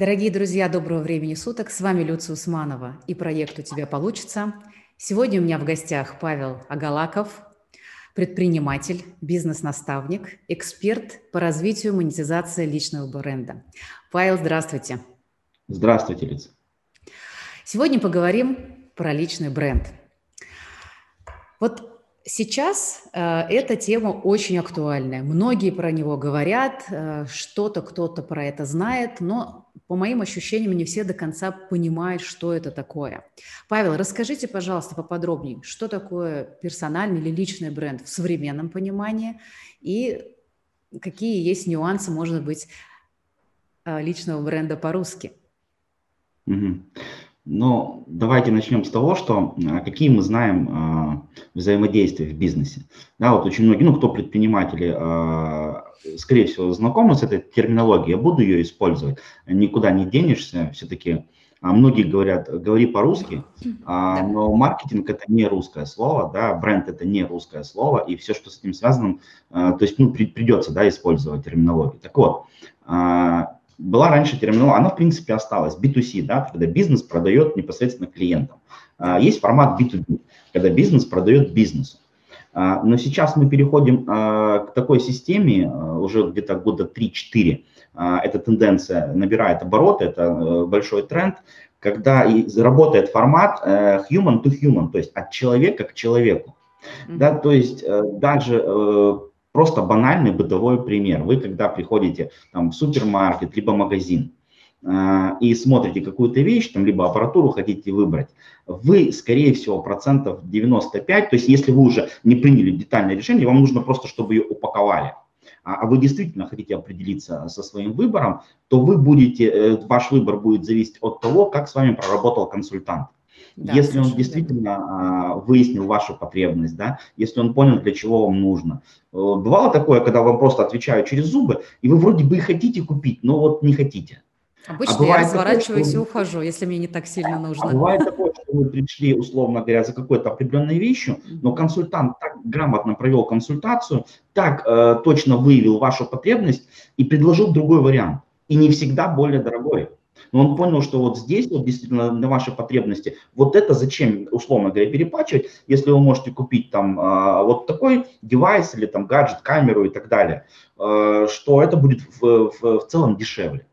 Дорогие друзья, доброго времени суток. С вами Люция Усманова и проект «У тебя получится». Сегодня у меня в гостях Павел Агалаков, предприниматель, бизнес-наставник, эксперт по развитию монетизации личного бренда. Павел, здравствуйте. Здравствуйте, Люция. Сегодня поговорим про личный бренд. Вот Сейчас э, эта тема очень актуальная. Многие про него говорят, э, что-то кто-то про это знает, но по моим ощущениям не все до конца понимают, что это такое. Павел, расскажите, пожалуйста, поподробнее, что такое персональный или личный бренд в современном понимании и какие есть нюансы, может быть, э, личного бренда по-русски. Угу. Но давайте начнем с того, что а, какие мы знаем а, взаимодействия в бизнесе. Да, вот очень многие, ну, кто предприниматели, а, скорее всего, знакомы с этой терминологией, я буду ее использовать, никуда не денешься, все-таки а многие говорят, говори по-русски, а, но маркетинг это не русское слово, да, бренд это не русское слово, и все, что с этим связано, а, то есть, ну, при, придется, да, использовать терминологию. Так вот, а, была раньше терминология, она в принципе осталась, B2C, да, когда бизнес продает непосредственно клиентам. А, есть формат B2B, когда бизнес продает бизнесу. А, но сейчас мы переходим а, к такой системе, уже где-то года 3-4, эта тенденция набирает обороты, это э, большой тренд, когда работает формат э, human to human, то есть от человека к человеку. Mm-hmm. Да, то есть э, даже Просто банальный бытовой пример. Вы когда приходите там, в супермаркет, либо магазин, э, и смотрите какую-то вещь, там, либо аппаратуру хотите выбрать, вы, скорее всего, процентов 95, то есть если вы уже не приняли детальное решение, вам нужно просто, чтобы ее упаковали, а, а вы действительно хотите определиться со своим выбором, то вы будете, э, ваш выбор будет зависеть от того, как с вами проработал консультант. Да, если он действительно а, выяснил вашу потребность, да, если он понял, для чего вам нужно. Э, бывало такое, когда вам просто отвечают через зубы, и вы вроде бы и хотите купить, но вот не хотите. Обычно а я разворачиваюсь такое, и ухожу, если мне не так сильно нужно. А бывает такое, что вы пришли, условно говоря, за какой-то определенной вещью, но консультант так грамотно провел консультацию, так э, точно выявил вашу потребность и предложил другой вариант. И не всегда более дорогой. Но он понял, что вот здесь вот действительно на ваши потребности, вот это зачем, условно говоря, перепачивать, если вы можете купить там а, вот такой девайс или там гаджет, камеру и так далее, а, что это будет в, в, в целом дешевле.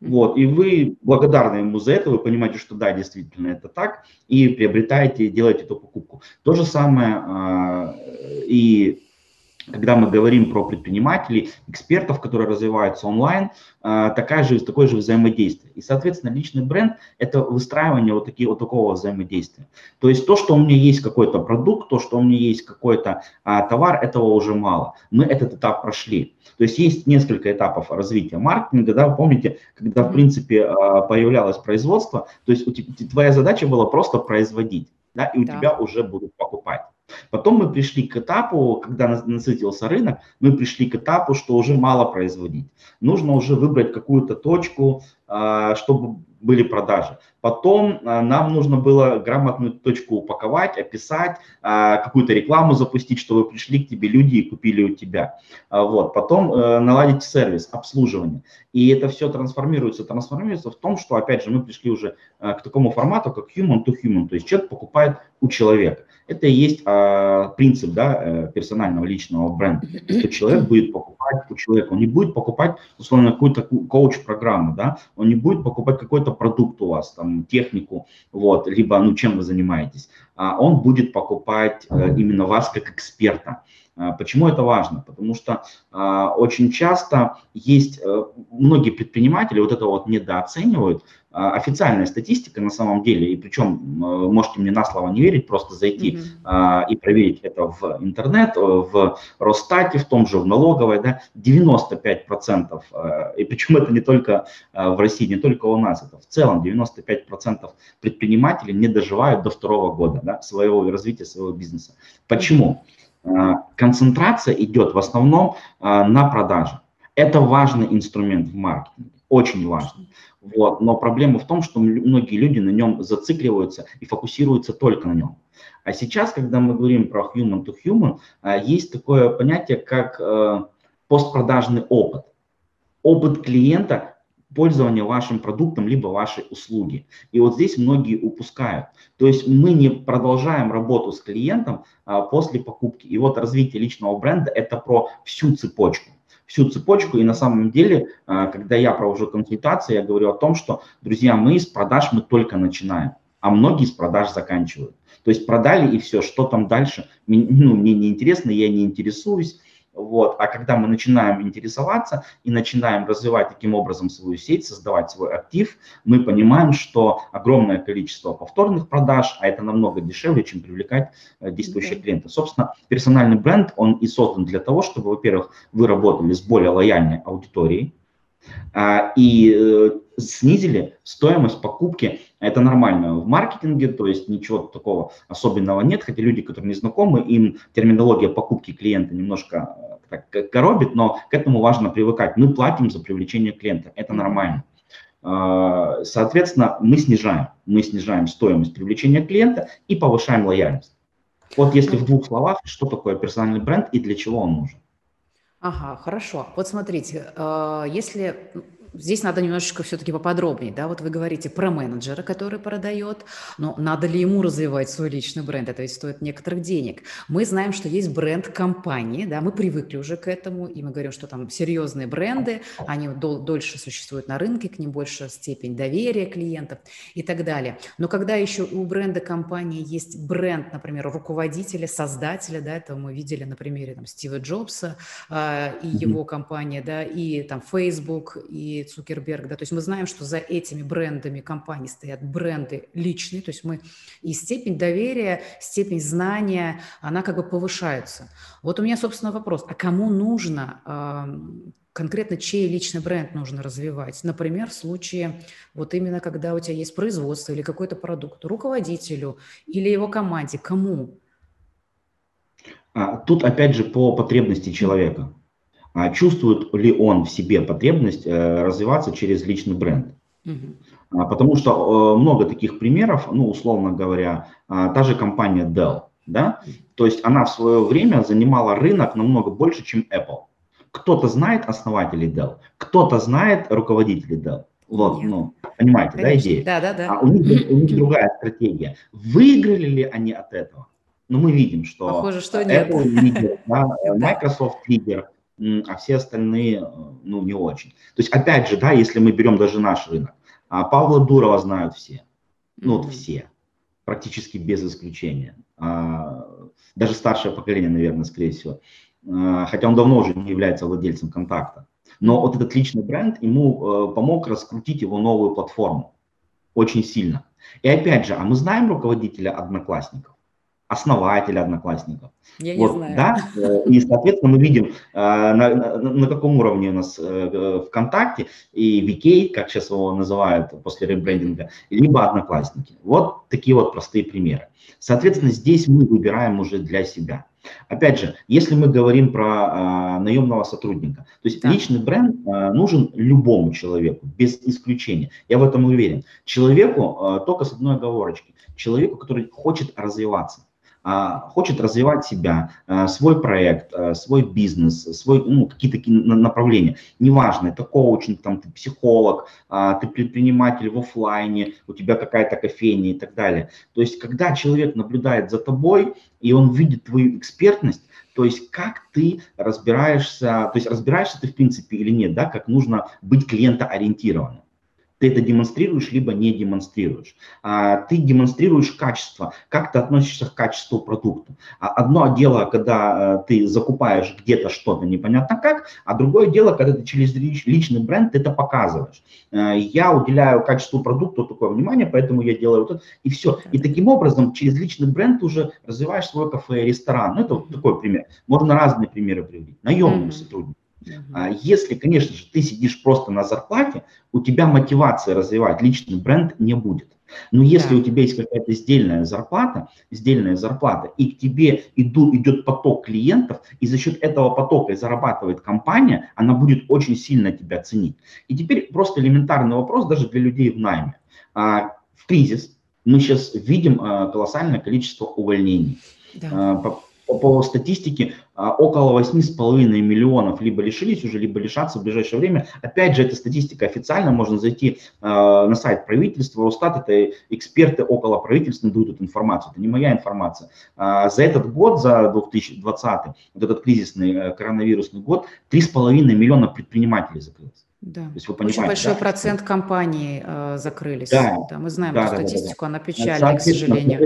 Вот, и вы благодарны ему за это, вы понимаете, что да, действительно это так, и приобретаете, делаете эту покупку. То же самое а, и когда мы говорим про предпринимателей, экспертов, которые развиваются онлайн, э, такая же, такое же взаимодействие. И, соответственно, личный бренд – это выстраивание вот, такие, вот такого взаимодействия. То есть то, что у меня есть какой-то продукт, то, что у меня есть какой-то а, товар, этого уже мало. Мы этот этап прошли. То есть есть несколько этапов развития маркетинга. Да, вы помните, когда, в принципе, а, появлялось производство, то есть у тебя, твоя задача была просто производить, да, и у да. тебя уже будут покупать. Потом мы пришли к этапу, когда насытился рынок, мы пришли к этапу, что уже мало производить. Нужно уже выбрать какую-то точку, а, чтобы были продажи. Потом а, нам нужно было грамотную точку упаковать, описать, а, какую-то рекламу запустить, чтобы пришли к тебе люди и купили у тебя. Вот. Потом э, наладить сервис, обслуживание. И это все трансформируется, трансформируется в том, что, опять же, мы пришли уже к такому формату, как human to human, то есть человек покупает у человека. Это и есть а, принцип да, э, персонального личного бренда. Что человек будет покупать у человека. Он не будет покупать, условно, какую-то коуч-программу, да, он не будет покупать какой-то продукт у вас, там, технику, вот, либо, ну, чем вы занимаетесь. А он будет покупать а, именно вас как эксперта. Почему это важно? Потому что а, очень часто есть, а, многие предприниматели вот это вот недооценивают, а, официальная статистика на самом деле, и причем а, можете мне на слово не верить, просто зайти mm-hmm. и проверить это в интернет, в Росстате, в том же в налоговой, да, 95%, и причем это не только в России, не только у нас, это в целом 95% предпринимателей не доживают до второго года да, своего развития своего бизнеса. Почему? Концентрация идет в основном на продаже. Это важный инструмент в маркетинге, очень важный. Вот. Но проблема в том, что многие люди на нем зацикливаются и фокусируются только на нем. А сейчас, когда мы говорим про human to human, а, есть такое понятие, как э, постпродажный опыт. Опыт клиента пользования вашим продуктом, либо вашей услуги. И вот здесь многие упускают. То есть мы не продолжаем работу с клиентом а, после покупки. И вот развитие личного бренда – это про всю цепочку всю цепочку. И на самом деле, а, когда я провожу консультации, я говорю о том, что, друзья, мы из продаж мы только начинаем, а многие из продаж заканчивают. То есть продали и все, что там дальше, ну, мне не интересно, я не интересуюсь. Вот. А когда мы начинаем интересоваться и начинаем развивать таким образом свою сеть, создавать свой актив, мы понимаем, что огромное количество повторных продаж, а это намного дешевле, чем привлекать э, действующих okay. клиентов. Собственно, персональный бренд, он и создан для того, чтобы, во-первых, вы работали с более лояльной аудиторией, а, и э, снизили стоимость покупки. Это нормально в маркетинге, то есть ничего такого особенного нет, хотя люди, которые не знакомы, им терминология покупки клиента немножко э, так, коробит, но к этому важно привыкать. Мы платим за привлечение клиента, это нормально. А, соответственно, мы снижаем, мы снижаем стоимость привлечения клиента и повышаем лояльность. Вот если в двух словах, что такое персональный бренд и для чего он нужен. Ага, хорошо. Вот смотрите, э, если здесь надо немножечко все-таки поподробнее, да, вот вы говорите про менеджера, который продает, но надо ли ему развивать свой личный бренд, это ведь стоит некоторых денег. Мы знаем, что есть бренд компании, да, мы привыкли уже к этому, и мы говорим, что там серьезные бренды, они дол- дольше существуют на рынке, к ним больше степень доверия клиентов и так далее. Но когда еще у бренда компании есть бренд, например, руководителя, создателя, да, это мы видели на примере там Стива Джобса э, и его компания, да, и там Facebook, и Цукерберг, да, то есть мы знаем, что за этими брендами компаний стоят бренды личные, то есть мы и степень доверия, степень знания, она как бы повышается. Вот у меня, собственно, вопрос, а кому нужно конкретно чей личный бренд нужно развивать. Например, в случае вот именно когда у тебя есть производство или какой-то продукт, руководителю или его команде, кому? А, тут опять же по потребности человека. А чувствует ли он в себе потребность э, развиваться через личный бренд. Угу. Потому что э, много таких примеров, ну, условно говоря, а, та же компания Dell, да, то есть она в свое время занимала рынок намного больше, чем Apple. Кто-то знает основателей Dell, кто-то знает руководителей Dell. Вот, ну, понимаете, Конечно. да, идея? Да, да, да. А у них, у них другая стратегия. Выиграли ли они от этого? Ну, мы видим, что Похоже, что Apple нет. лидер, да, Microsoft лидер, а все остальные, э, ну, не очень. То есть, опять же, да, если мы берем даже наш рынок, а Павла Дурова знают все, ну, вот все, практически без исключения. А, даже старшее поколение, наверное, скорее всего. А, хотя он давно уже не является владельцем контакта. Но вот этот личный бренд ему э, помог раскрутить его новую платформу очень сильно. И опять же, а мы знаем руководителя одноклассников? Основателя Одноклассников. Я вот, не знаю. Да? Э, и, соответственно, мы видим, э, на, на, на каком уровне у нас э, ВКонтакте и VK, как сейчас его называют после ребрендинга, либо Одноклассники. Вот такие вот простые примеры. Соответственно, здесь мы выбираем уже для себя. Опять же, если мы говорим про э, наемного сотрудника, то есть да. личный бренд э, нужен любому человеку, без исключения. Я в этом уверен. Человеку э, только с одной оговорочкой. Человеку, который хочет развиваться. А, хочет развивать себя, а, свой проект, а, свой бизнес, свой, ну, какие-то направления. Неважно, это коучинг, там, ты психолог, ты предприниматель в офлайне, у тебя какая-то кофейня и так далее. То есть, когда человек наблюдает за тобой, и он видит твою экспертность, то есть как ты разбираешься, то есть разбираешься ты в принципе или нет, да, как нужно быть клиентоориентированным ты это демонстрируешь, либо не демонстрируешь. А, ты демонстрируешь качество, как ты относишься к качеству продукта. А одно дело, когда э, ты закупаешь где-то что-то непонятно как, а другое дело, когда ты через личный бренд это показываешь. Э, я уделяю качеству продукта такое внимание, поэтому я делаю вот это, и все. И таким образом через личный бренд уже развиваешь свой кафе, ресторан. Ну, это вот такой пример. Можно разные примеры приводить. Наемный mm-hmm. сотрудник. Uh-huh. Если, конечно же, ты сидишь просто на зарплате, у тебя мотивация развивать личный бренд не будет. Но если да. у тебя есть какая-то сдельная зарплата, сдельная зарплата, и к тебе иду, идет поток клиентов, и за счет этого потока зарабатывает компания, она будет очень сильно тебя ценить. И теперь просто элементарный вопрос даже для людей в найме. А, в кризис мы сейчас видим а, колоссальное количество увольнений. Да. А, по статистике а, около 8,5 миллионов либо лишились уже, либо лишатся в ближайшее время. Опять же, эта статистика официально, можно зайти э, на сайт правительства, Росстат, это эксперты около правительства дают эту информацию, это не моя информация. А за этот год, за 2020, вот этот кризисный э, коронавирусный год, 3,5 миллиона предпринимателей закрылось. Да. То есть вы понимаете, Очень большой да? процент компаний э, закрылись. Да. да. Мы знаем да, эту да, статистику, да, да. она печальная, к сожалению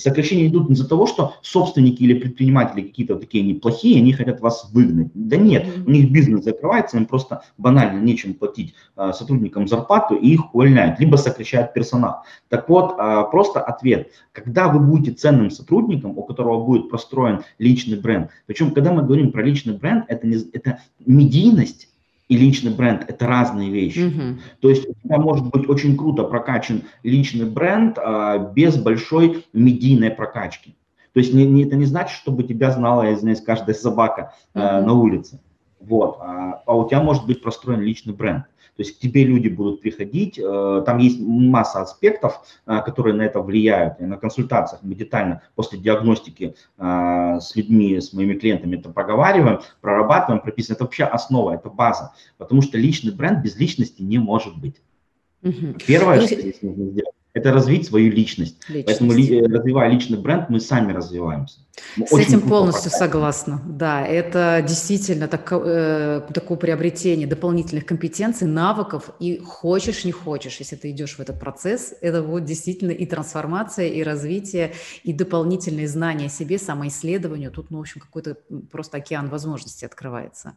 сокращения идут не из-за того, что собственники или предприниматели какие-то такие неплохие, они хотят вас выгнать. Да нет, у них бизнес закрывается, им просто банально нечем платить а, сотрудникам зарплату и их увольняют, либо сокращают персонал. Так вот, а, просто ответ. Когда вы будете ценным сотрудником, у которого будет простроен личный бренд, причем когда мы говорим про личный бренд, это, не, это медийность, и личный бренд – это разные вещи. Mm-hmm. То есть у тебя может быть очень круто прокачан личный бренд а, без большой медийной прокачки. То есть не, не, это не значит, чтобы тебя знала, я извиняюсь, каждая собака mm-hmm. на улице. Вот. А, а у тебя может быть простроен личный бренд. То есть к тебе люди будут приходить, э, там есть масса аспектов, э, которые на это влияют. И на консультациях мы детально после диагностики э, с людьми, с моими клиентами это проговариваем, прорабатываем, прописываем. Это вообще основа, это база, потому что личный бренд без личности не может быть. Первое, что здесь нужно сделать, это развить свою личность. личность. Поэтому развивая личный бренд, мы сами развиваемся. С этим полностью показать. согласна. Да, это действительно так, э, такое приобретение дополнительных компетенций, навыков. И хочешь, не хочешь, если ты идешь в этот процесс, это вот действительно и трансформация, и развитие, и дополнительные знания о себе, самоисследованию. Тут, ну, в общем, какой-то просто океан возможностей открывается.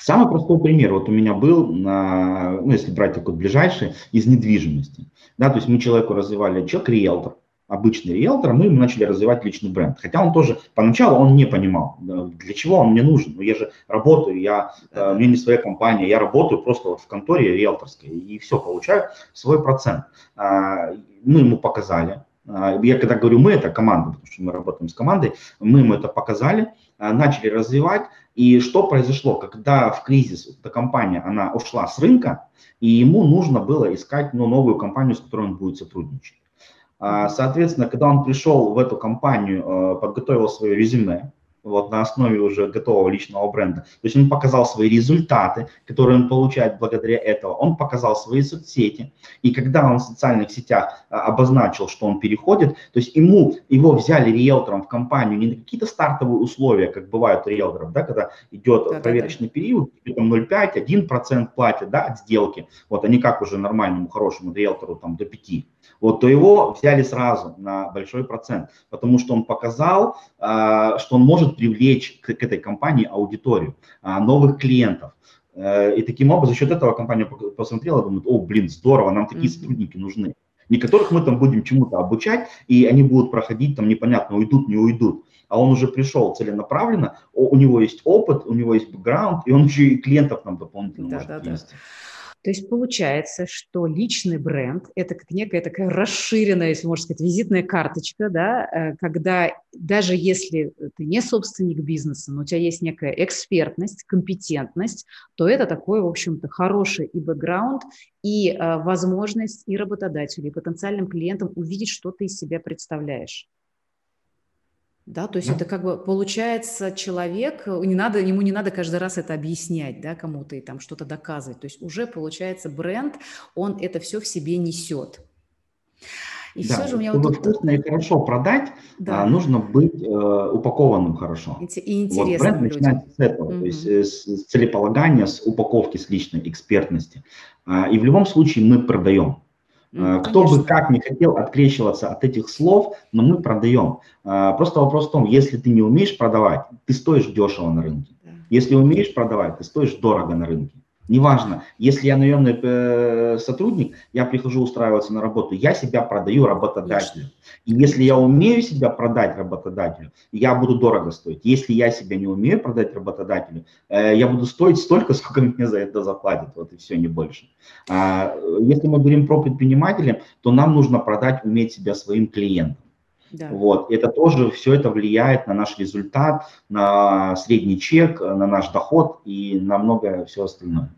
Самый простой пример вот у меня был, на, ну, если брать такой ближайший, из недвижимости. Да, то есть мы человеку развивали, человек риэлтор, обычный риэлтор, мы начали развивать личный бренд. Хотя он тоже, поначалу он не понимал, для чего он мне нужен. Ну, я же работаю, я, э, у меня не своя компания, я работаю просто вот в конторе риэлторской и все, получаю свой процент. А, мы ему показали, а, я когда говорю мы, это команда, потому что мы работаем с командой, мы ему это показали, а, начали развивать. И что произошло, когда в кризис эта компания, она ушла с рынка, и ему нужно было искать ну, новую компанию, с которой он будет сотрудничать. А, соответственно, когда он пришел в эту компанию, э, подготовил свое резюме, вот на основе уже готового личного бренда. То есть он показал свои результаты, которые он получает благодаря этого. Он показал свои соцсети. И когда он в социальных сетях а, обозначил, что он переходит, то есть ему, его взяли риэлтором в компанию не на какие-то стартовые условия, как бывают у риэлторов, да, когда идет да, проверочный да, да. период, там 0,5, 1% платят да, от сделки. Вот они как уже нормальному, хорошему риэлтору там до 5 вот, то его взяли сразу на большой процент, потому что он показал, а, что он может привлечь к, этой компании аудиторию, а, новых клиентов. Э, и таким образом, за счет этого компания посмотрела, думает, о, блин, здорово, нам такие сотрудники нужны. Не которых мы там будем чему-то обучать, и они будут проходить там непонятно, уйдут, не уйдут. А он уже пришел целенаправленно, у него есть опыт, у него есть бэкграунд, и он еще и клиентов нам дополнительно да, может да, привести. Да. То есть получается, что личный бренд – это как некая такая расширенная, если можно сказать, визитная карточка, да, э, когда даже если ты не собственник бизнеса, но у тебя есть некая экспертность, компетентность, то это такой, в общем-то, хороший и бэкграунд, и э, возможность и работодателю, и потенциальным клиентам увидеть, что ты из себя представляешь. Да, то есть да. это как бы получается человек, э, не надо, ему не надо каждый раз это объяснять, да, кому-то и там что-то доказывать. То есть уже получается бренд, он это все в себе несет. И да, все же у меня чтобы вот тут... вкусно и хорошо продать, да. а, нужно быть э, упакованным хорошо. И интересно. Вот бренд людям. начинается с этого, mm-hmm. то есть э, с, с целеполагания, с упаковки, с личной экспертности. А, и в любом случае мы продаем. Ну, Кто бы как не хотел открещиваться от этих слов, но мы продаем. А, просто вопрос в том, если ты не умеешь продавать, ты стоишь дешево на рынке. Если умеешь продавать, ты стоишь дорого на рынке. Неважно, если я наемный э, сотрудник, я прихожу устраиваться на работу, я себя продаю работодателю. И если я умею себя продать работодателю, я буду дорого стоить. Если я себя не умею продать работодателю, э, я буду стоить столько, сколько мне за это заплатят, вот и все, не больше. А, если мы говорим про предпринимателя, то нам нужно продать, уметь себя своим клиентам. Да. Вот. Это тоже, все это влияет на наш результат, на средний чек, на наш доход и на многое все остальное.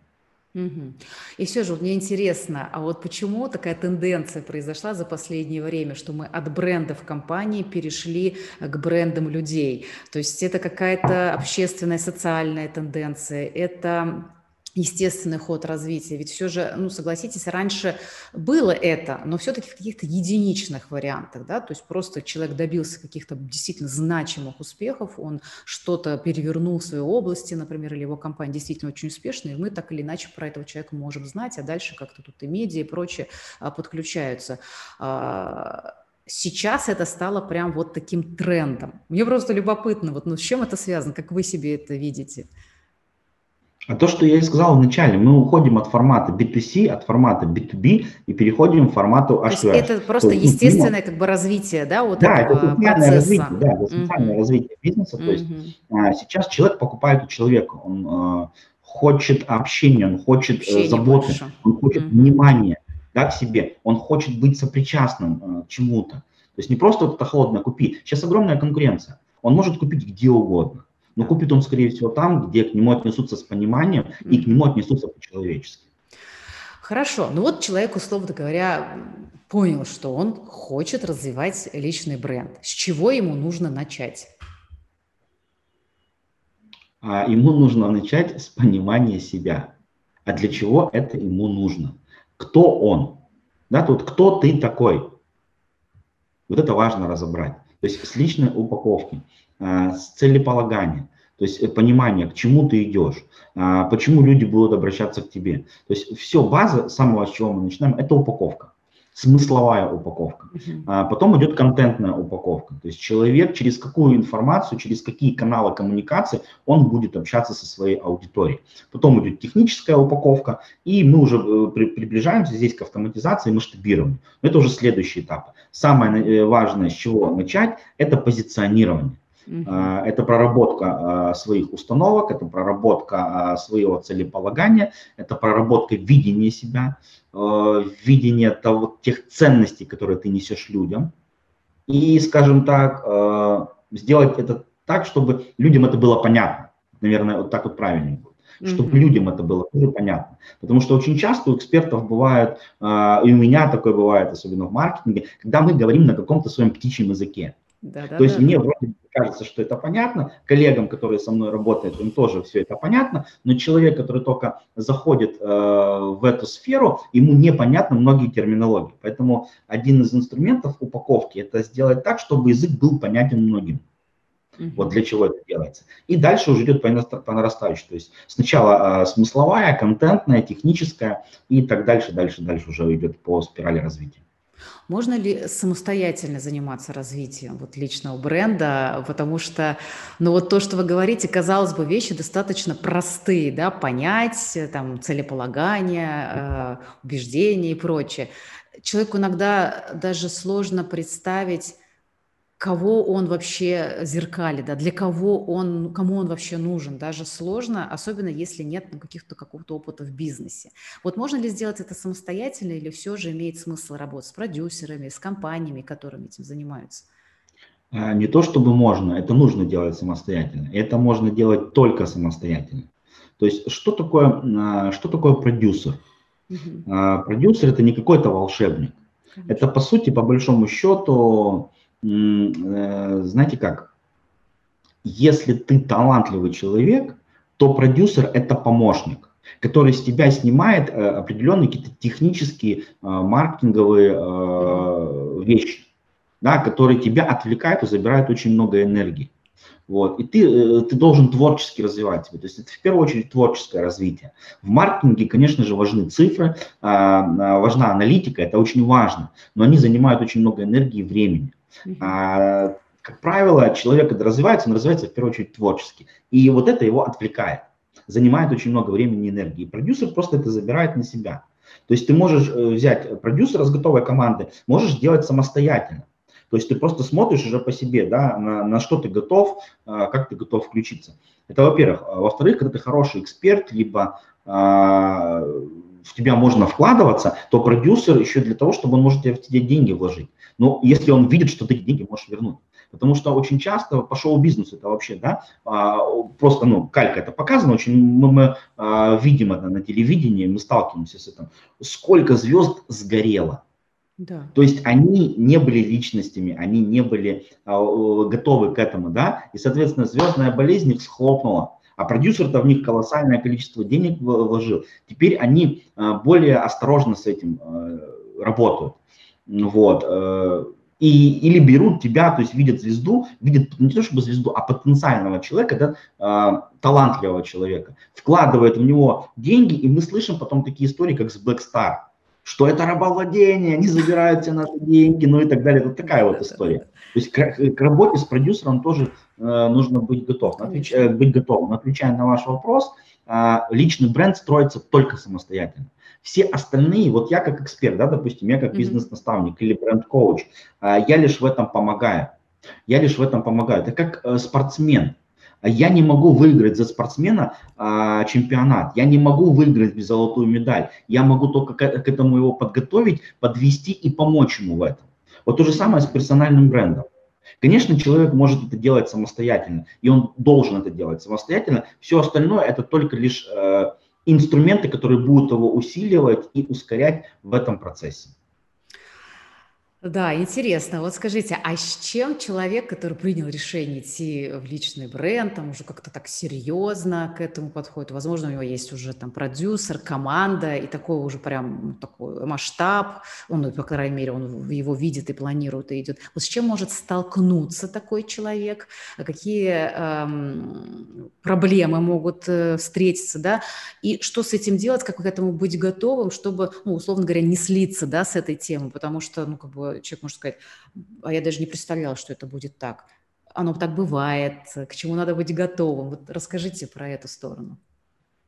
Угу. И все же мне интересно, а вот почему такая тенденция произошла за последнее время, что мы от брендов компании перешли к брендам людей? То есть это какая-то общественная, социальная тенденция, это естественный ход развития. Ведь все же, ну, согласитесь, раньше было это, но все-таки в каких-то единичных вариантах, да, то есть просто человек добился каких-то действительно значимых успехов, он что-то перевернул в своей области, например, или его компания действительно очень успешная, и мы так или иначе про этого человека можем знать, а дальше как-то тут и медиа и прочее а, подключаются. А, сейчас это стало прям вот таким трендом. Мне просто любопытно, вот, ну, с чем это связано, как вы себе это видите? А то, что я и сказал вначале, мы уходим от формата B2C, от формата B2B и переходим к формату H2H. То есть это просто то есть, естественное как бы развитие, да, вот да, этого это процесса. развитие, да, это социальное uh-huh. развитие бизнеса. То есть uh-huh. сейчас человек покупает у человека, он а, хочет общения, он хочет э, Общение заботы, больше. он хочет uh-huh. внимания да, к себе, он хочет быть сопричастным а, к чему-то. То есть не просто вот это холодное купи. Сейчас огромная конкуренция. Он может купить где угодно. Но купит он, скорее всего, там, где к нему отнесутся с пониманием и к нему отнесутся по-человечески. Хорошо. Ну вот человек, условно говоря, понял, что он хочет развивать личный бренд. С чего ему нужно начать? А ему нужно начать с понимания себя. А для чего это ему нужно? Кто он? Да, тут кто ты такой? Вот это важно разобрать. То есть с личной упаковки. А, с целеполагания, то есть э, понимание, к чему ты идешь, а, почему люди будут обращаться к тебе. То есть все, база, самого с чего мы начинаем, это упаковка смысловая упаковка. А потом идет контентная упаковка. То есть человек через какую информацию, через какие каналы коммуникации он будет общаться со своей аудиторией. Потом идет техническая упаковка, и мы уже э, при, приближаемся здесь к автоматизации и масштабированию. Но это уже следующий этап. Самое э, важное, с чего начать, это позиционирование. Uh-huh. Это проработка а, своих установок, это проработка а, своего целеполагания, это проработка видения себя, видения того, тех ценностей, которые ты несешь людям. И, скажем так, сделать это так, чтобы людям это было понятно. Наверное, вот так вот правильнее будет чтобы mm-hmm. людям это было тоже понятно. Потому что очень часто у экспертов бывает, и у меня такое бывает, особенно в маркетинге, когда мы говорим на каком-то своем птичьем языке. Да, да, То есть да. мне вроде кажется, что это понятно, коллегам, которые со мной работают, им тоже все это понятно, но человек, который только заходит э, в эту сферу, ему непонятно многие терминологии. Поэтому один из инструментов упаковки – это сделать так, чтобы язык был понятен многим. Uh-huh. Вот для чего это делается. И дальше уже идет по нарастающей. То есть сначала э, смысловая, контентная, техническая, и так дальше, дальше, дальше уже идет по спирали развития. Можно ли самостоятельно заниматься развитием вот личного бренда? Потому что, ну вот то, что вы говорите, казалось бы, вещи достаточно простые, да, понять, там, целеполагание, э, убеждения и прочее. Человеку иногда даже сложно представить, кого он вообще зеркалит, да, для кого он, кому он вообще нужен, даже сложно, особенно если нет ну, каких-то какого-то опыта в бизнесе. Вот можно ли сделать это самостоятельно или все же имеет смысл работать с продюсерами, с компаниями, которыми этим занимаются? А, не то чтобы можно, это нужно делать самостоятельно. Это можно делать только самостоятельно. То есть что такое, а, что такое продюсер? Угу. Продюсер это не какой-то волшебник. Конечно. Это по сути, по большому счету, знаете как, если ты талантливый человек, то продюсер это помощник, который с тебя снимает э, определенные какие-то технические э, маркетинговые вещи, да, которые тебя отвлекают и забирают очень много энергии. Вот. И ты, ты должен творчески развивать себя. То есть это в первую очередь творческое развитие. В маркетинге, конечно же, важны цифры, важна аналитика, это очень важно, но они занимают очень много энергии и времени. А, как правило, человек, когда развивается, он развивается в первую очередь творчески. И вот это его отвлекает, занимает очень много времени и энергии. продюсер просто это забирает на себя. То есть ты можешь э, взять продюсера с готовой команды, можешь делать самостоятельно. То есть ты просто смотришь уже по себе, да, на, на что ты готов, а, как ты готов включиться. Это во-первых. А во-вторых, когда ты хороший эксперт, либо а, в тебя можно вкладываться, то продюсер еще для того, чтобы он может в тебе деньги вложить. Но если он видит, что ты деньги можешь вернуть. Потому что очень часто по шоу-бизнесу это вообще, да, а, просто, ну, калька это показано, очень мы, мы а, видим это на телевидении, мы сталкиваемся с этим. Сколько звезд сгорело. Да. То есть они не были личностями, они не были а, готовы к этому, да, и, соответственно, звездная болезнь их схлопнула а продюсер-то в них колоссальное количество денег вложил. Теперь они а, более осторожно с этим а, работают. Вот. Э, и, или берут тебя, то есть видят звезду, видят не то чтобы звезду, а потенциального человека, да, э, талантливого человека, вкладывают в него деньги, и мы слышим потом такие истории, как с Black Star, что это рабовладение, они забирают все наши деньги, ну и так далее. Вот такая вот история. То есть к, к работе с продюсером тоже э, нужно быть готов. Отвеч, э, быть готовым. Отвечая на ваш вопрос, э, личный бренд строится только самостоятельно. Все остальные, вот я как эксперт, да, допустим, я как бизнес-наставник или бренд-коуч, э, я лишь в этом помогаю. Я лишь в этом помогаю. Это как э, спортсмен. Я не могу выиграть за спортсмена а, чемпионат, я не могу выиграть без золотую медаль. Я могу только к, к этому его подготовить, подвести и помочь ему в этом. Вот то же самое с персональным брендом. Конечно, человек может это делать самостоятельно, и он должен это делать самостоятельно. Все остальное это только лишь э, инструменты, которые будут его усиливать и ускорять в этом процессе. Да, интересно. Вот скажите, а с чем человек, который принял решение идти в личный бренд, там уже как-то так серьезно к этому подходит, возможно, у него есть уже там продюсер, команда и такой уже прям ну, такой масштаб, он, по крайней мере, он его видит и планирует и идет. Вот с чем может столкнуться такой человек? Какие эм, проблемы могут э, встретиться, да? И что с этим делать, как к этому быть готовым, чтобы, ну, условно говоря, не слиться, да, с этой темой, потому что, ну, как бы человек может сказать, а я даже не представлял, что это будет так. Оно так бывает, к чему надо быть готовым. Вот расскажите про эту сторону.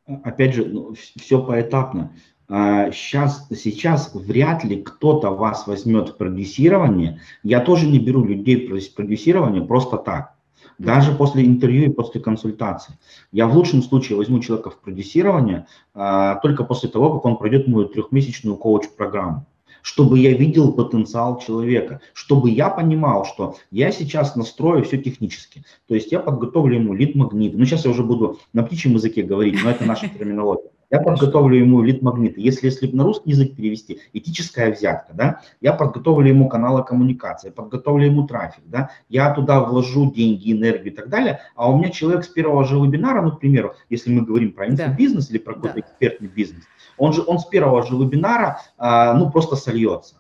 Опять же, ну, все поэтапно. Сейчас, а, сейчас вряд ли кто-то вас возьмет в продюсирование. Я тоже не беру людей в продюсирование просто так. Даже после интервью и после консультации. Я в лучшем случае возьму человека в продюсирование а, только после того, как он пройдет мою трехмесячную коуч-программу чтобы я видел потенциал человека, чтобы я понимал, что я сейчас настрою все технически. То есть я подготовлю ему лид-магнит. Ну, сейчас я уже буду на птичьем языке говорить, но это наша терминология. Я подготовлю ему лид-магниты. Если, если на русский язык перевести, этическая взятка, да, я подготовлю ему каналы коммуникации, подготовлю ему трафик, да, я туда вложу деньги, энергию и так далее, а у меня человек с первого же вебинара, ну, к примеру, если мы говорим про инфобизнес да. или про какой-то да. экспертный бизнес, он же он с первого же вебинара а, ну просто сольется.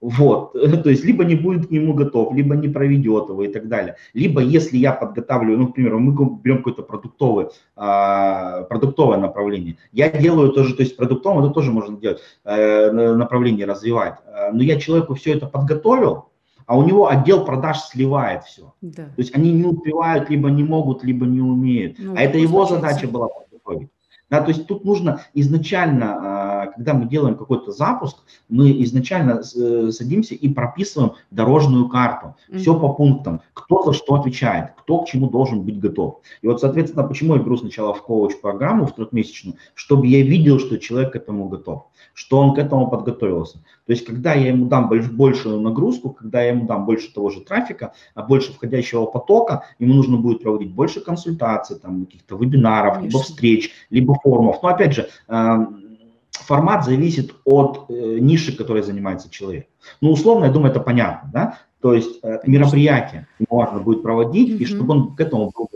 Вот, то есть либо не будет к нему готов, либо не проведет его и так далее. Либо если я подготавливаю, ну, к примеру, мы берем какое-то продуктовое, а, продуктовое направление, я делаю тоже, то есть продуктовое это тоже можно делать, э, направление развивать, э, но я человеку все это подготовил, а у него отдел продаж сливает все. Да. То есть они не успевают, либо не могут, либо не умеют. Ну, а это его задача была подготовить. Да, то есть тут нужно изначально, а, когда мы делаем какой-то запуск, мы изначально э, садимся и прописываем дорожную карту. Все по пунктам. Кто за что отвечает, кто к чему должен быть готов. И вот, соответственно, почему я беру сначала в коуч-программу в трехмесячную, чтобы я видел, что человек к этому готов, что он к этому подготовился. То есть, когда я ему дам большую нагрузку, когда я ему дам больше того же трафика, а больше входящего потока, ему нужно будет проводить больше консультаций, там, каких-то вебинаров, Конечно. либо встреч, либо форумов. Но опять же, эм, формат зависит от э, ниши, которой занимается человек. Ну, условно, я думаю, это понятно, да? То есть э, мероприятие можно будет проводить, mm-hmm. и чтобы он к этому был.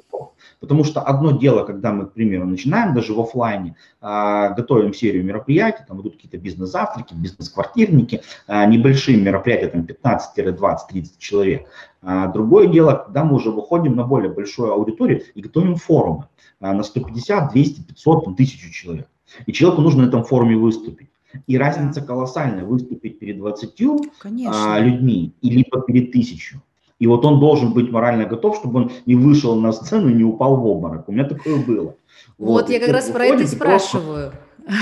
Потому что одно дело, когда мы, к примеру, начинаем даже в офлайне, э, готовим серию мероприятий, там идут какие-то бизнес-завтраки, бизнес-квартирники, э, небольшие мероприятия, там 15, 20, 30 человек. А другое дело, когда мы уже выходим на более большую аудиторию и готовим форумы на 150, 200, 500, 1000 человек. И человеку нужно на этом форуме выступить. И разница колоссальная, выступить перед 20 а, людьми и либо перед тысячу. И вот он должен быть морально готов, чтобы он не вышел на сцену и не упал в обморок. У меня такое было. Вот, вот я как раз про это и спрашиваю.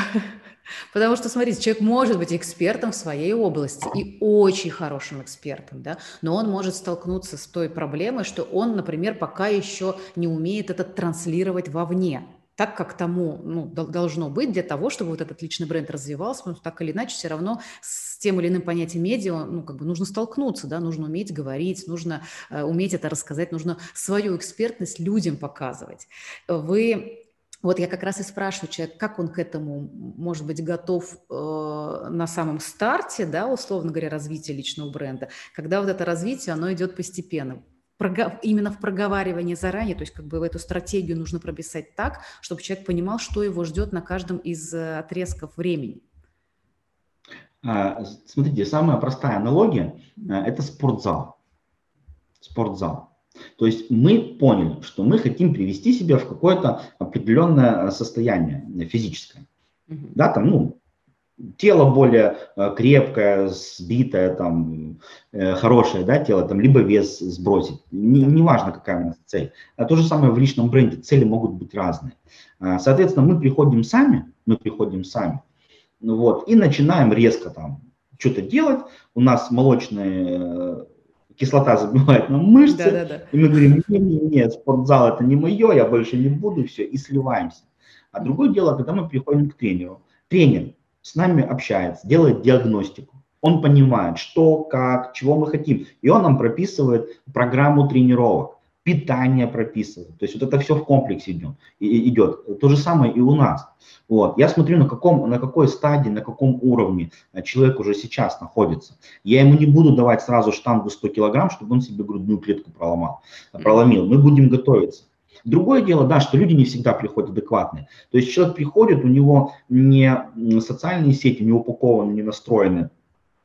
Потому что, смотрите, человек может быть экспертом в своей области и очень хорошим экспертом, да, но он может столкнуться с той проблемой, что он, например, пока еще не умеет это транслировать вовне. Так, как тому ну, должно быть для того, чтобы вот этот личный бренд развивался, потому что так или иначе все равно с тем или иным понятием медиа, ну, как бы нужно столкнуться, да, нужно уметь говорить, нужно э, уметь это рассказать, нужно свою экспертность людям показывать. Вы вот я как раз и спрашиваю человека, как он к этому может быть готов э, на самом старте, да, условно говоря, развития личного бренда, когда вот это развитие, оно идет постепенно именно в проговаривании заранее, то есть как бы в эту стратегию нужно прописать так, чтобы человек понимал, что его ждет на каждом из э, отрезков времени. А, смотрите, самая простая аналогия э, – это спортзал. Спортзал. То есть мы поняли, что мы хотим привести себя в какое-то определенное состояние физическое. Да, там, ну, тело более э, крепкое, сбитое, там, э, хорошее, да, тело, там, либо вес сбросить. Не, не важно, какая у нас цель. А то же самое в личном бренде. Цели могут быть разные. А, соответственно, мы приходим сами, мы приходим сами, ну вот, и начинаем резко там что-то делать. У нас молочная э, кислота забивает нам мышцы, да, да, да. и мы говорим, нет, нет, нет, спортзал это не мое, я больше не буду, все, и сливаемся. А другое дело, когда мы приходим к тренеру. Тренер с нами общается, делает диагностику. Он понимает, что, как, чего мы хотим. И он нам прописывает программу тренировок, питание прописывает. То есть вот это все в комплексе идет. И, идет. То же самое и у нас. Вот. Я смотрю, на, каком, на какой стадии, на каком уровне человек уже сейчас находится. Я ему не буду давать сразу штангу 100 килограмм, чтобы он себе грудную клетку проломал, проломил. Мы будем готовиться. Другое дело, да, что люди не всегда приходят адекватные. То есть человек приходит, у него не социальные сети не упакованы, не настроены,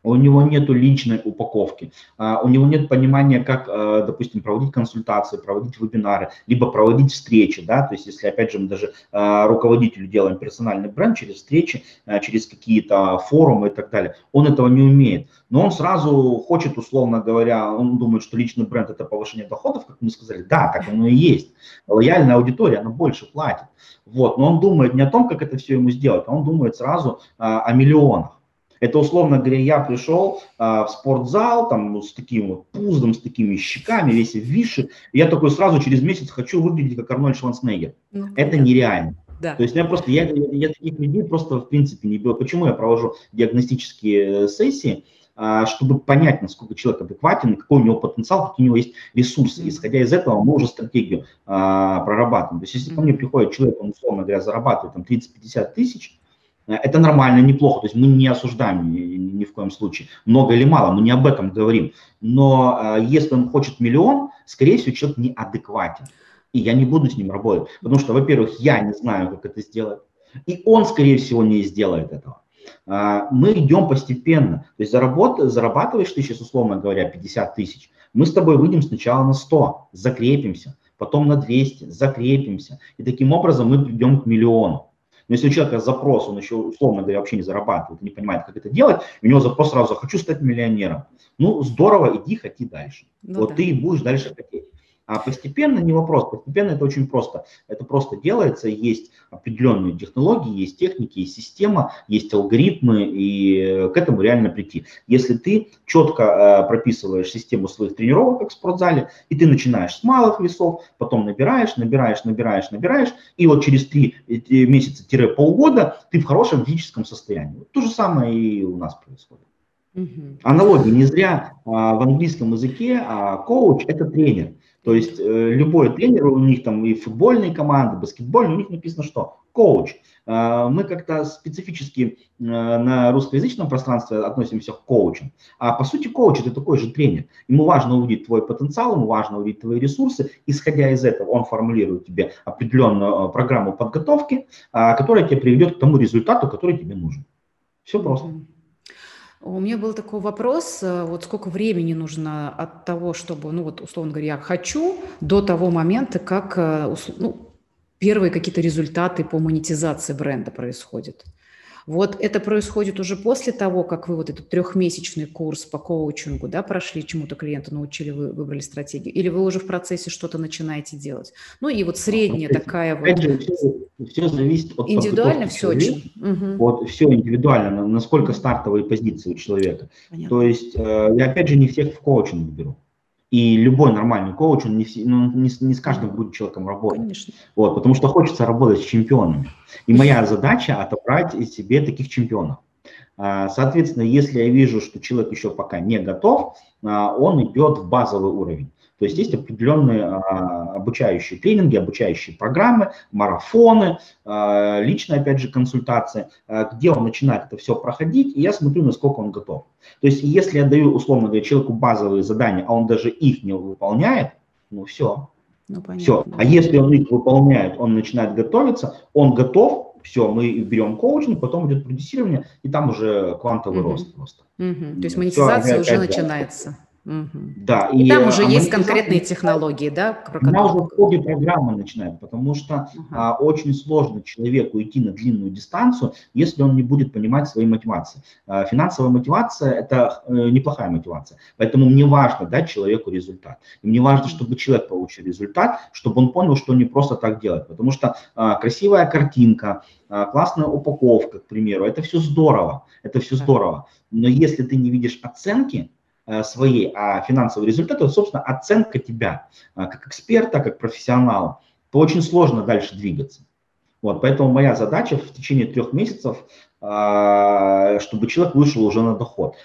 у него нет личной упаковки, а, у него нет понимания, как, а, допустим, проводить консультации, проводить вебинары, либо проводить встречи, да, то есть если, опять же, мы даже а, руководителю делаем персональный бренд через встречи, через какие-то форумы и так далее, он этого не умеет, но он сразу хочет, условно говоря, он думает, что личный бренд это повышение доходов, как мы сказали, да, так оно и есть, лояльная аудитория, она больше платит, вот, но он думает не о том, как это все ему сделать, а он думает сразу о миллионах, это, условно говоря, я пришел а, в спортзал там ну, с таким вот пуздом, с такими щеками, весь в виши. И я такой сразу через месяц хочу выглядеть как Арнольд Шварценеггер. Ну, это нереально. Да. То есть я просто, я, я, я таких людей просто в принципе не беру. Почему я провожу диагностические э, сессии? А, чтобы понять, насколько человек адекватен, какой у него потенциал, какие у него есть ресурсы. Исходя из этого мы уже стратегию а, прорабатываем. То есть если ко мне приходит человек, он, условно говоря, зарабатывает там 30-50 тысяч, это нормально, неплохо, то есть мы не осуждаем ни, ни в коем случае, много или мало, мы не об этом говорим. Но э, если он хочет миллион, скорее всего, человек неадекватен. И я не буду с ним работать, потому что, во-первых, я не знаю, как это сделать, и он, скорее всего, не сделает этого. Э, мы идем постепенно, то есть заработ, зарабатываешь ты сейчас, условно говоря, 50 тысяч, мы с тобой выйдем сначала на 100, закрепимся, потом на 200, закрепимся, и таким образом мы придем к миллиону. Но если у человека запрос, он еще, условно говоря, вообще не зарабатывает, не понимает, как это делать, у него запрос сразу «хочу стать миллионером». Ну, здорово, иди, хоти дальше. Ну, вот да. ты и будешь дальше хотеть. А постепенно не вопрос, постепенно это очень просто. Это просто делается, есть определенные технологии, есть техники, есть система, есть алгоритмы, и к этому реально прийти. Если ты четко э, прописываешь систему своих тренировок, как в спортзале, и ты начинаешь с малых весов, потом набираешь, набираешь, набираешь, набираешь, и вот через три месяца-полгода ты в хорошем физическом состоянии. То же самое и у нас происходит. Аналогия. Не зря а, в английском языке а, коуч – это тренер. То есть э, любой тренер, у них там и футбольные команды, баскетбольные, у них написано что? Коуч. Э, мы как-то специфически э, на русскоязычном пространстве относимся к коучам. А по сути коуч это такой же тренер. Ему важно увидеть твой потенциал, ему важно увидеть твои ресурсы. Исходя из этого он формулирует тебе определенную программу подготовки, которая тебя приведет к тому результату, который тебе нужен. Все просто. У меня был такой вопрос, э, вот сколько времени нужно от того, чтобы, ну вот, условно говоря, я хочу, до того момента, как э, ну, первые какие-то результаты по монетизации бренда происходят. Вот это происходит уже после того, как вы вот этот трехмесячный курс по коучингу да, прошли, чему-то клиенту научили, вы выбрали стратегию, или вы уже в процессе что-то начинаете делать? Ну и вот средняя Опять такая вот... Же, все, все зависит от Индивидуально все очень. Угу. Вот все индивидуально, насколько стартовые позиции у человека. Понятно. То есть э, я опять же не всех в коучинг беру. И любой нормальный коуч, он не, ну, не, не с каждым будет человеком работать. Конечно. Вот, потому что хочется работать с чемпионами. И моя задача отобрать себе таких чемпионов. А, соответственно, если я вижу, что человек еще пока не готов, а, он идет в базовый уровень. То есть есть определенные а, обучающие тренинги, обучающие программы, марафоны, а, личная, опять же, консультация, а, где он начинает это все проходить, и я смотрю, насколько он готов. То есть если я даю, условно говоря, человеку базовые задания, а он даже их не выполняет, ну все. Ну, все. А если он их выполняет, он начинает готовиться, он готов, все, мы берем коучинг, потом идет продюсирование, и там уже квантовый угу. рост просто. Угу. То есть монетизация все, уже начинается. Угу. Да, и, и там уже а есть конкретные технологии, да? Про Она уже в ходе программы начинает, потому что угу. а, очень сложно человеку идти на длинную дистанцию, если он не будет понимать свои мотивации. А, финансовая мотивация – это а, неплохая мотивация, поэтому мне важно дать человеку результат. И мне важно, чтобы человек получил результат, чтобы он понял, что не просто так делать, потому что а, красивая картинка, а, классная упаковка, к примеру, это все здорово, это все здорово, но если ты не видишь оценки, Э, своей, а финансовый результат – это, собственно, оценка тебя э, как эксперта, как профессионала, то очень сложно дальше двигаться. Вот, поэтому моя задача в течение трех месяцев, э, чтобы человек вышел уже на доход.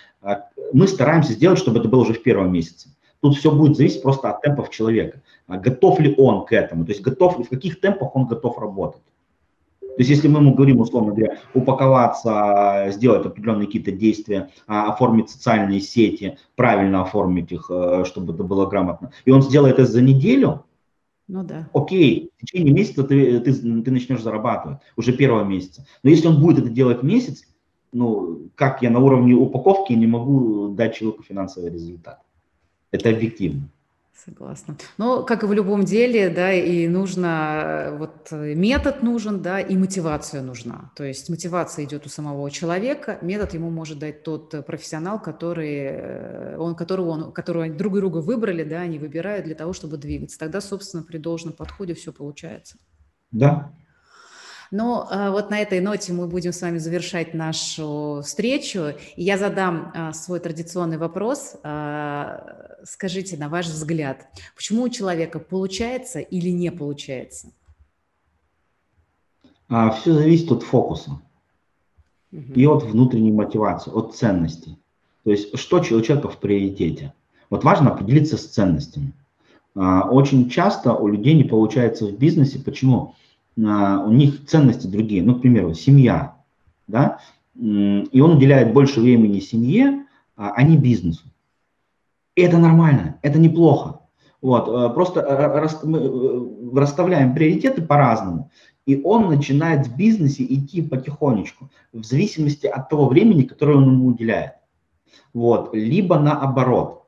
Мы стараемся сделать, чтобы это было уже в первом месяце. Тут все будет зависеть просто от темпов человека. Готов ли он к этому, то есть готов в каких темпах он готов работать. То есть если мы ему говорим, условно говоря, упаковаться, сделать определенные какие-то действия, а, оформить социальные сети, правильно оформить их, э, чтобы это было грамотно, и он сделает это за неделю, ну да. Окей, в течение месяца ты, ты, ты начнешь зарабатывать, уже первого месяца. Но если он будет это делать месяц, ну, как я на уровне упаковки не могу дать человеку финансовый результат. Это объективно. Согласна. Но, как и в любом деле, да, и нужно, э, вот э, метод нужен, да, и мотивация нужна. То есть мотивация идет у самого человека, метод ему может дать тот э, профессионал, который, он, которого, он, которого друг друга выбрали, да, они выбирают для того, чтобы двигаться. Тогда, собственно, при должном подходе все получается. Да, но а, вот на этой ноте мы будем с вами завершать нашу встречу. И я задам а, свой традиционный вопрос. А, скажите, на ваш взгляд, почему у человека получается или не получается? Все зависит от фокуса угу. и от внутренней мотивации, от ценностей. То есть, что у человека в приоритете. Вот важно определиться с ценностями. Очень часто у людей не получается в бизнесе. Почему? У них ценности другие. Ну, к примеру, семья, да, и он уделяет больше времени семье, а не бизнесу. И это нормально, это неплохо. Вот, э, просто э, мы э, расставляем приоритеты по-разному, и он начинает в бизнесе идти потихонечку, в зависимости от того времени, которое он ему уделяет. Вот, либо наоборот.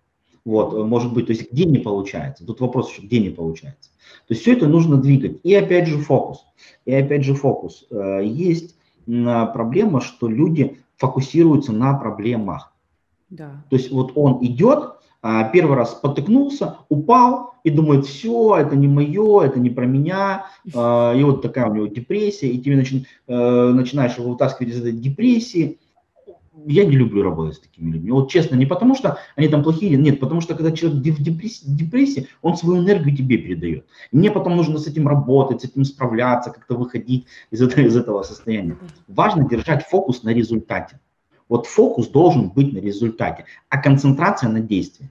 Вот, может быть, то есть где не получается. Тут вопрос еще, где не получается. То есть все это нужно двигать. И опять же фокус. И опять же фокус. Э, есть проблема, что люди фокусируются на проблемах. Да. То есть вот он идет, а, первый раз потыкнулся, упал и думает, все, это не мое, это не про меня, а, и вот такая у него депрессия, и ты э, начинаешь его вытаскивать из этой депрессии, я не люблю работать с такими людьми. Вот честно, не потому что они там плохие, нет, потому что когда человек в депрессии, он свою энергию тебе передает. Мне потом нужно с этим работать, с этим справляться, как-то выходить из этого, из этого состояния. Важно держать фокус на результате. Вот фокус должен быть на результате, а концентрация на действии.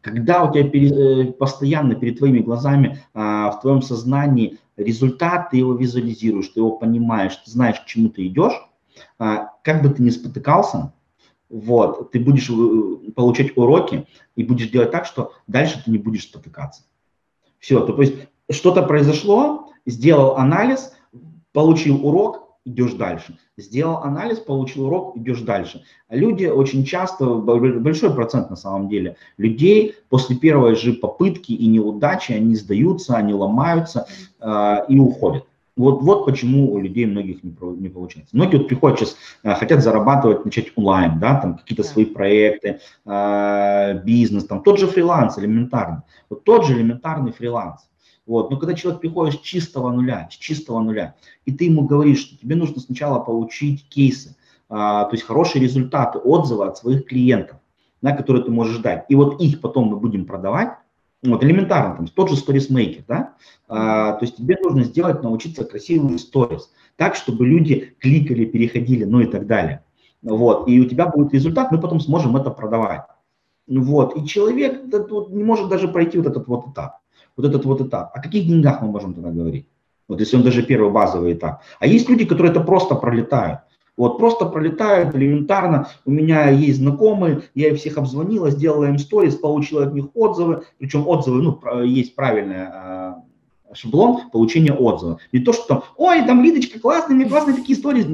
Когда у тебя пере, э, постоянно перед твоими глазами, а, в твоем сознании результат, ты его визуализируешь, ты его понимаешь, ты знаешь, к чему ты идешь, как бы ты ни спотыкался, вот, ты будешь э, получать уроки и будешь делать так, что дальше ты не будешь спотыкаться. Все, то есть что-то произошло, сделал анализ, получил урок, идешь дальше. Сделал анализ, получил урок, идешь дальше. А люди очень часто, большой процент на самом деле, людей после первой же попытки и неудачи, они сдаются, они ломаются э, и уходят. Вот, вот почему у людей многих не, не получается. Многие вот приходят сейчас, э, хотят зарабатывать, начать онлайн, да, там какие-то да. свои проекты, э, бизнес, там тот же фриланс элементарный, вот тот же элементарный фриланс. Вот. Но когда человек приходит с чистого нуля, с чистого нуля, и ты ему говоришь, что тебе нужно сначала получить кейсы, а, то есть хорошие результаты, отзывы от своих клиентов, да, которые ты можешь дать. И вот их потом мы будем продавать, вот элементарно, там, тот же сторисмейкер, да, а, то есть тебе нужно сделать, научиться красивым сторис, так, чтобы люди кликали, переходили, ну и так далее. Вот, и у тебя будет результат, мы потом сможем это продавать. Вот, и человек вот, не может даже пройти вот этот вот этап, вот этот вот этап. О каких деньгах мы можем тогда говорить? Вот если он даже первый базовый этап. А есть люди, которые это просто пролетают. Вот просто пролетают элементарно. У меня есть знакомые, я их всех обзвонила, сделала им сторис, получила от них отзывы. Причем отзывы, ну, есть правильная шаблон получения отзыва. Не то, что там, ой, там Лидочка классная, мне классные такие истории.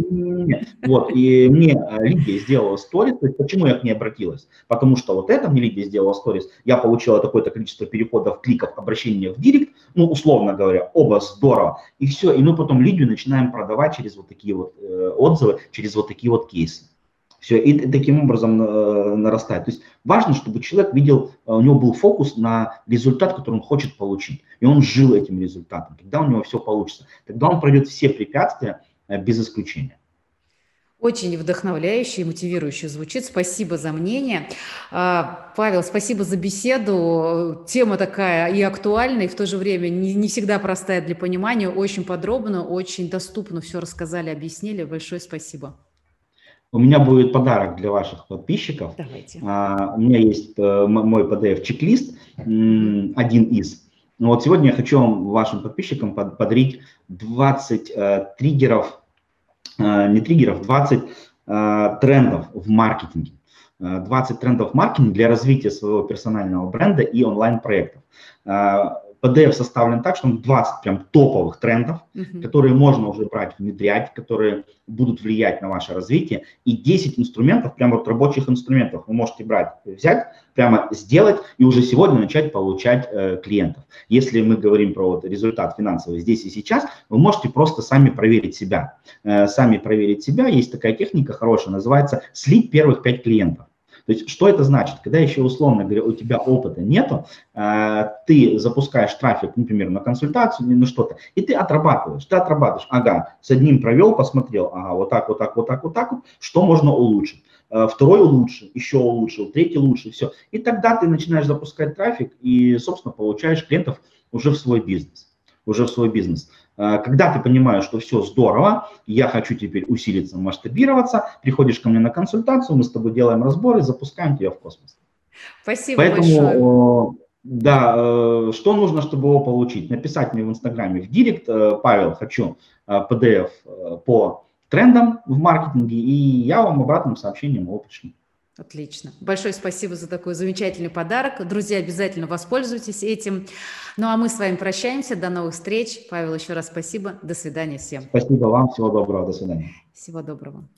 Вот, и мне э, Лидия сделала сторис, почему я к ней обратилась? Потому что вот это мне Лидия сделала сторис, я получила такое-то количество переходов, кликов, обращения в директ, ну, условно говоря, оба здорово, и все, и мы потом Лидию начинаем продавать через вот такие вот э, отзывы, через вот такие вот кейсы. Все, и таким образом э, нарастает. То есть важно, чтобы человек видел, э, у него был фокус на результат, который он хочет получить. И он жил этим результатом. Тогда у него все получится. Тогда он пройдет все препятствия э, без исключения. Очень вдохновляюще и мотивирующе звучит. Спасибо за мнение. А, Павел, спасибо за беседу. Тема такая и актуальная, и в то же время не, не всегда простая для понимания. Очень подробно, очень доступно все рассказали, объяснили. Большое спасибо. У меня будет подарок для ваших подписчиков. Давайте. А, у меня есть а, мой PDF-чек-лист, один из. Но вот сегодня я хочу вашим подписчикам под, подарить 20 а, э, триггеров, а, не триггеров, 20 а, трендов в маркетинге. 20 трендов в маркетинге для развития своего персонального бренда и онлайн-проектов. PDF составлен так, что он 20 прям топовых трендов, uh-huh. которые можно уже брать, внедрять, которые будут влиять на ваше развитие, и 10 инструментов, прям вот рабочих инструментов вы можете брать, взять, прямо сделать и уже сегодня начать получать э, клиентов. Если мы говорим про вот результат финансовый здесь и сейчас, вы можете просто сами проверить себя. Э, сами проверить себя. Есть такая техника хорошая, называется слить первых 5 клиентов. То есть что это значит? Когда еще условно говоря, у тебя опыта нету, э, ты запускаешь трафик, например, на консультацию или на что-то, и ты отрабатываешь, ты отрабатываешь, ага, с одним провел, посмотрел, ага, вот так, вот так, вот так, вот так, что можно улучшить. Э, второй улучшил, еще улучшил, третий лучше, все. И тогда ты начинаешь запускать трафик и, собственно, получаешь клиентов уже в свой бизнес. Уже в свой бизнес. Э, когда ты понимаешь, что все здорово, я хочу теперь усилиться, масштабироваться, приходишь ко мне на консультацию, мы с тобой делаем разборы, запускаем тебя в космос. Спасибо Поэтому, большое. Да, э, что нужно, чтобы его получить? Написать мне в Инстаграме в Директ, э, Павел, хочу PDF по трендам в маркетинге, и я вам обратным сообщением его пришлю. Отлично. Большое спасибо за такой замечательный подарок. Друзья, обязательно воспользуйтесь этим. Ну а мы с вами прощаемся. До новых встреч. Павел, еще раз спасибо. До свидания всем. Спасибо вам. Всего доброго. До свидания. Всего доброго.